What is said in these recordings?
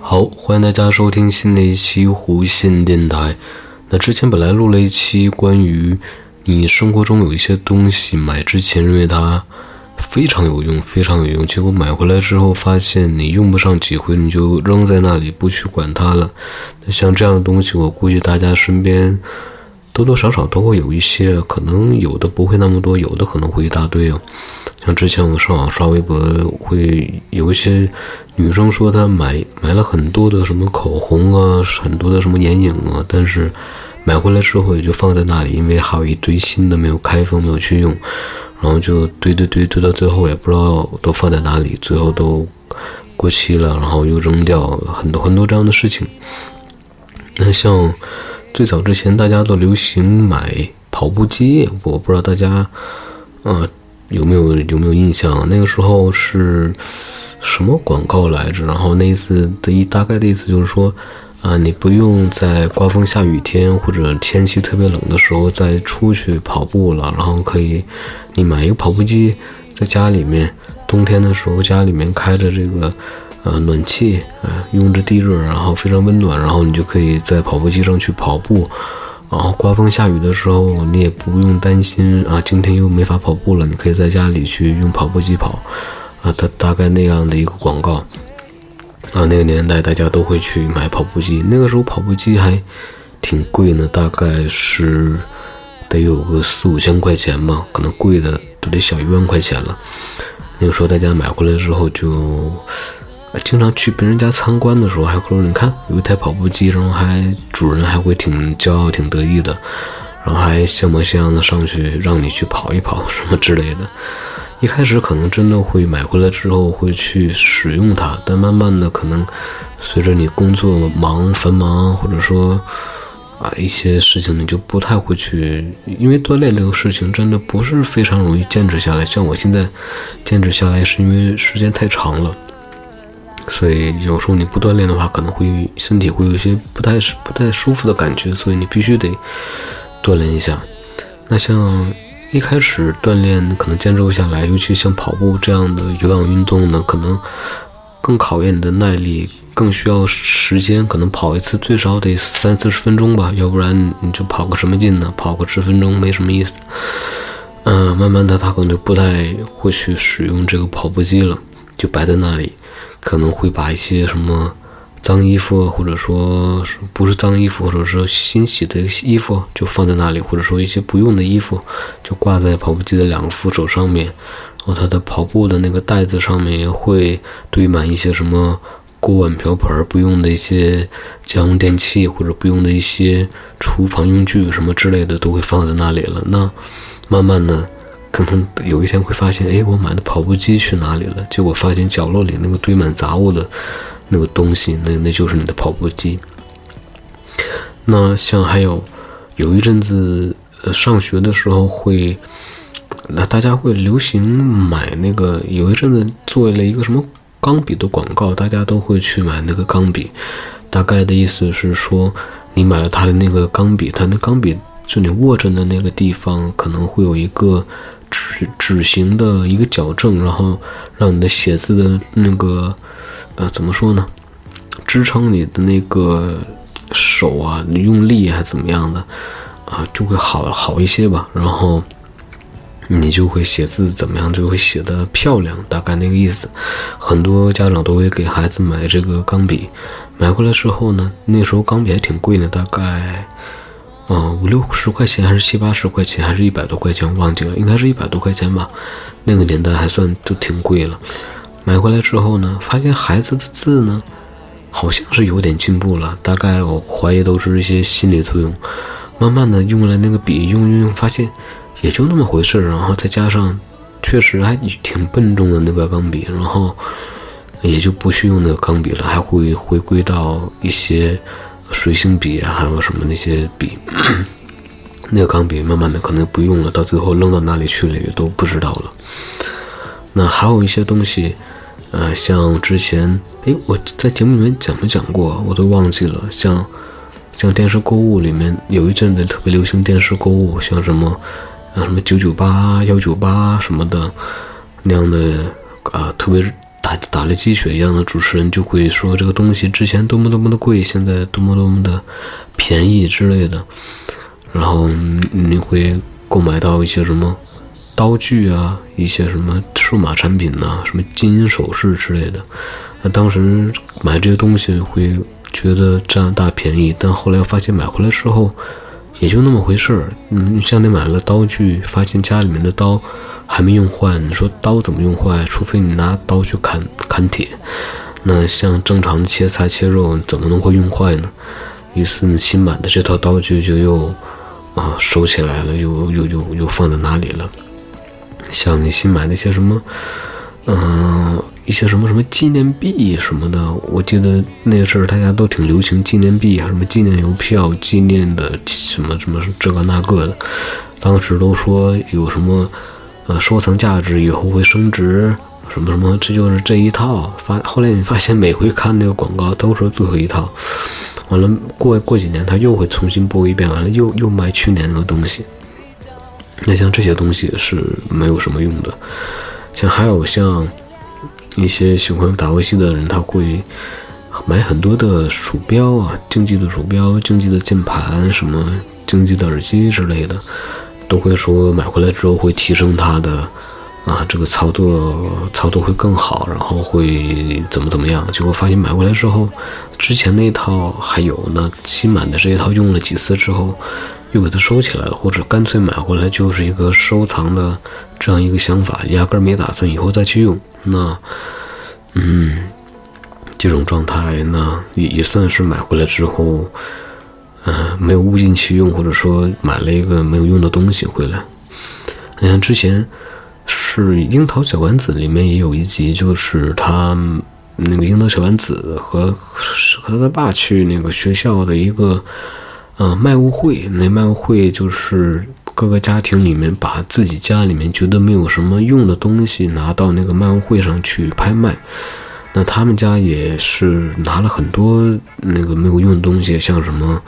好，欢迎大家收听新的一期弧线电台。那之前本来录了一期关于你生活中有一些东西买之前认为它非常有用，非常有用，结果买回来之后发现你用不上几回，你就扔在那里不去管它了。那像这样的东西，我估计大家身边多多少少都会有一些，可能有的不会那么多，有的可能会一大堆哦。像之前我上网刷微博，会有一些女生说她买买了很多的什么口红啊，很多的什么眼影啊，但是买回来之后也就放在那里，因为还有一堆新的没有开封，没有去用，然后就堆堆堆堆到最后也不知道都放在哪里，最后都过期了，然后又扔掉，很多很多这样的事情。那像最早之前大家都流行买跑步机，我不知道大家，呃。有没有有没有印象？那个时候是什么广告来着？然后那意思的一大概的意思就是说，啊，你不用在刮风下雨天或者天气特别冷的时候再出去跑步了，然后可以你买一个跑步机，在家里面，冬天的时候家里面开着这个呃暖气，啊，用着地热，然后非常温暖，然后你就可以在跑步机上去跑步。然后刮风下雨的时候，你也不用担心啊，今天又没法跑步了。你可以在家里去用跑步机跑，啊，它大概那样的一个广告，啊，那个年代大家都会去买跑步机。那个时候跑步机还挺贵呢，大概是得有个四五千块钱吧，可能贵的都得小一万块钱了。那个时候大家买回来之后就。经常去别人家参观的时候，还会说：“你看，有一台跑步机，然后还主人还会挺骄傲、挺得意的，然后还像模像样的上去让你去跑一跑什么之类的。”一开始可能真的会买回来之后会去使用它，但慢慢的可能随着你工作忙、繁忙，或者说啊一些事情，你就不太会去，因为锻炼这个事情真的不是非常容易坚持下来。像我现在坚持下来，是因为时间太长了。所以有时候你不锻炼的话，可能会身体会有一些不太不太舒服的感觉，所以你必须得锻炼一下。那像一开始锻炼可能坚持不下来，尤其像跑步这样的有氧运动呢，可能更考验你的耐力，更需要时间。可能跑一次最少得三四十分钟吧，要不然你就跑个什么劲呢？跑个十分钟没什么意思。嗯，慢慢的他可能就不太会去使用这个跑步机了，就摆在那里。可能会把一些什么脏衣服，或者说不是脏衣服，或者说新洗的衣服，就放在那里，或者说一些不用的衣服，就挂在跑步机的两个扶手上面。然后他的跑步的那个袋子上面会堆满一些什么锅碗瓢盆不用的一些家用电器，或者不用的一些厨房用具什么之类的，都会放在那里了。那慢慢的。可能有一天会发现，哎，我买的跑步机去哪里了？结果发现角落里那个堆满杂物的那个东西，那那就是你的跑步机。那像还有有一阵子，呃，上学的时候会，那大家会流行买那个，有一阵子做了一个什么钢笔的广告，大家都会去买那个钢笔。大概的意思是说，你买了他的那个钢笔，他那钢笔就你握着的那个地方可能会有一个。指指型的一个矫正，然后让你的写字的那个呃怎么说呢？支撑你的那个手啊，用力还怎么样的啊，就会好好一些吧。然后你就会写字怎么样，就会写的漂亮，大概那个意思。很多家长都会给孩子买这个钢笔，买回来之后呢，那时候钢笔还挺贵的，大概。嗯，五六十块钱还是七八十块钱，还是一百多块钱，忘记了，应该是一百多块钱吧。那个年代还算都挺贵了。买回来之后呢，发现孩子的字呢，好像是有点进步了。大概我怀疑都是一些心理作用。慢慢的用了那个笔，用用用，发现也就那么回事。然后再加上，确实还挺笨重的那个钢笔，然后也就不去用那个钢笔了，还会回归到一些。水性笔啊，还有什么那些笔，那个钢笔慢慢的可能不用了，到最后扔到哪里去了也都不知道了。那还有一些东西，呃，像之前，哎，我在节目里面讲没讲过，我都忘记了。像像电视购物里面有一阵子特别流行电视购物，像什么啊什么九九八、幺九八什么的，那样的啊，特别打了鸡血一样的主持人就会说这个东西之前多么多么的贵，现在多么多么的便宜之类的，然后你会购买到一些什么刀具啊，一些什么数码产品呐，什么金银首饰之类的。那当时买这些东西会觉得占大便宜，但后来发现买回来之后也就那么回事儿。嗯，像你买了刀具，发现家里面的刀还没用坏，你说刀怎么用坏？除非你拿刀去砍砍铁。那像正常切菜切肉，怎么能会用坏呢？于是你新买的这套刀具就又啊收起来了，又又又又放在哪里了？像你新买那些什么，嗯。一些什么什么纪念币什么的，我记得那个事儿大家都挺流行纪念币啊，什么纪念邮票、纪念的什么什么这个那个的，当时都说有什么呃收藏价值，以后会升值，什么什么，这就是这一套。发后来你发现每回看那个广告都说最后一套，完了过过几年他又会重新播一遍，完了又又卖去年的东西。那像这些东西是没有什么用的，像还有像。一些喜欢打游戏的人，他会买很多的鼠标啊，竞技的鼠标、竞技的键盘、什么竞技的耳机之类的，都会说买回来之后会提升他的啊，这个操作操作会更好，然后会怎么怎么样。结果发现买回来之后，之前那套还有，那新买的这一套用了几次之后。又给它收起来了，或者干脆买回来就是一个收藏的这样一个想法，压根儿没打算以后再去用。那，嗯，这种状态，那也也算是买回来之后，嗯，没有物尽其用，或者说买了一个没有用的东西回来。你看之前是《樱桃小丸子》里面也有一集，就是他那个樱桃小丸子和和他爸去那个学校的一个。嗯，卖物会那卖物会就是各个家庭里面把自己家里面觉得没有什么用的东西拿到那个卖物会上去拍卖。那他们家也是拿了很多那个没有用的东西，像什么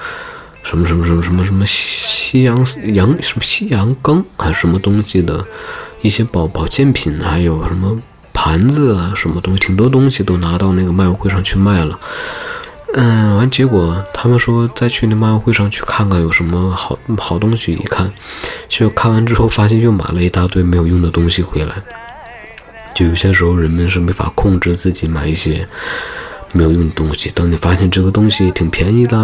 什么什么什么什么什么西洋洋什么西洋羹还是什么东西的一些保保健品，还有什么盘子啊什么东西，挺多东西都拿到那个卖物会上去卖了。嗯，完结果他们说再去那卖会上去看看有什么好好东西，一看，就看完之后发现又买了一大堆没有用的东西回来。就有些时候人们是没法控制自己买一些没有用的东西。当你发现这个东西挺便宜的，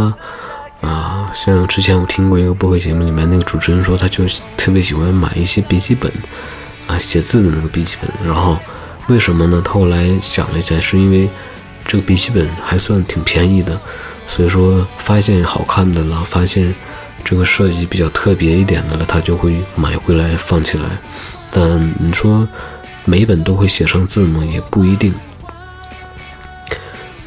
啊，像之前我听过一个播客节目里面那个主持人说，他就特别喜欢买一些笔记本，啊，写字的那个笔记本。然后为什么呢？他后来想了一下，是因为。这个笔记本还算挺便宜的，所以说发现好看的了，发现这个设计比较特别一点的了，他就会买回来放起来。但你说每本都会写上字吗？也不一定。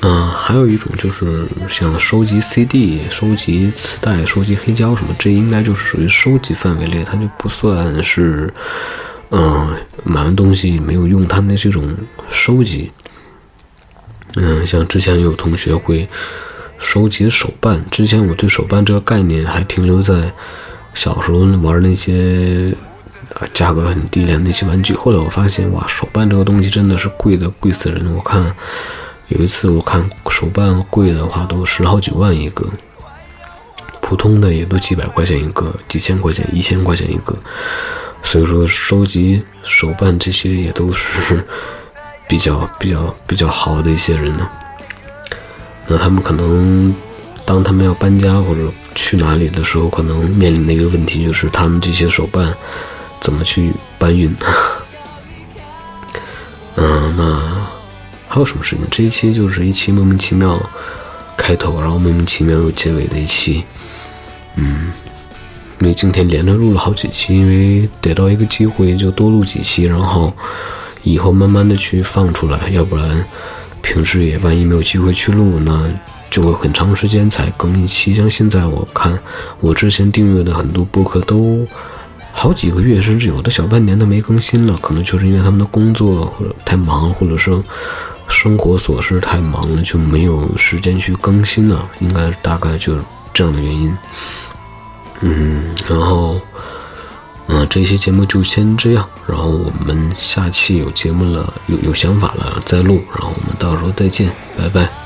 嗯，还有一种就是像收集 CD、收集磁带、收集黑胶什么，这应该就是属于收集范围内，它就不算是嗯买完东西没有用，它那是一种收集。嗯，像之前有同学会收集手办，之前我对手办这个概念还停留在小时候玩那些啊价格很低廉的那些玩具。后来我发现，哇，手办这个东西真的是贵的贵死人。我看有一次我看手办贵的话都十好几万一个，普通的也都几百块钱一个，几千块钱、一千块钱一个。所以说，收集手办这些也都是。比较比较比较好的一些人呢，那他们可能当他们要搬家或者去哪里的时候，可能面临的一个问题就是他们这些手办怎么去搬运。嗯，那还有什么事情？这一期就是一期莫名其妙开头，然后莫名其妙又结尾的一期。嗯，因为今天连着录了好几期，因为得到一个机会就多录几期，然后。以后慢慢的去放出来，要不然平时也万一没有机会去录，那就会很长时间才更一期。像现在我看，我之前订阅的很多播客都好几个月，甚至有的小半年都没更新了，可能就是因为他们的工作或者太忙，或者说生活琐事太忙了，就没有时间去更新了。应该大概就是这样的原因。嗯，然后。嗯，这期节目就先这样，然后我们下期有节目了，有有想法了再录，然后我们到时候再见，拜拜。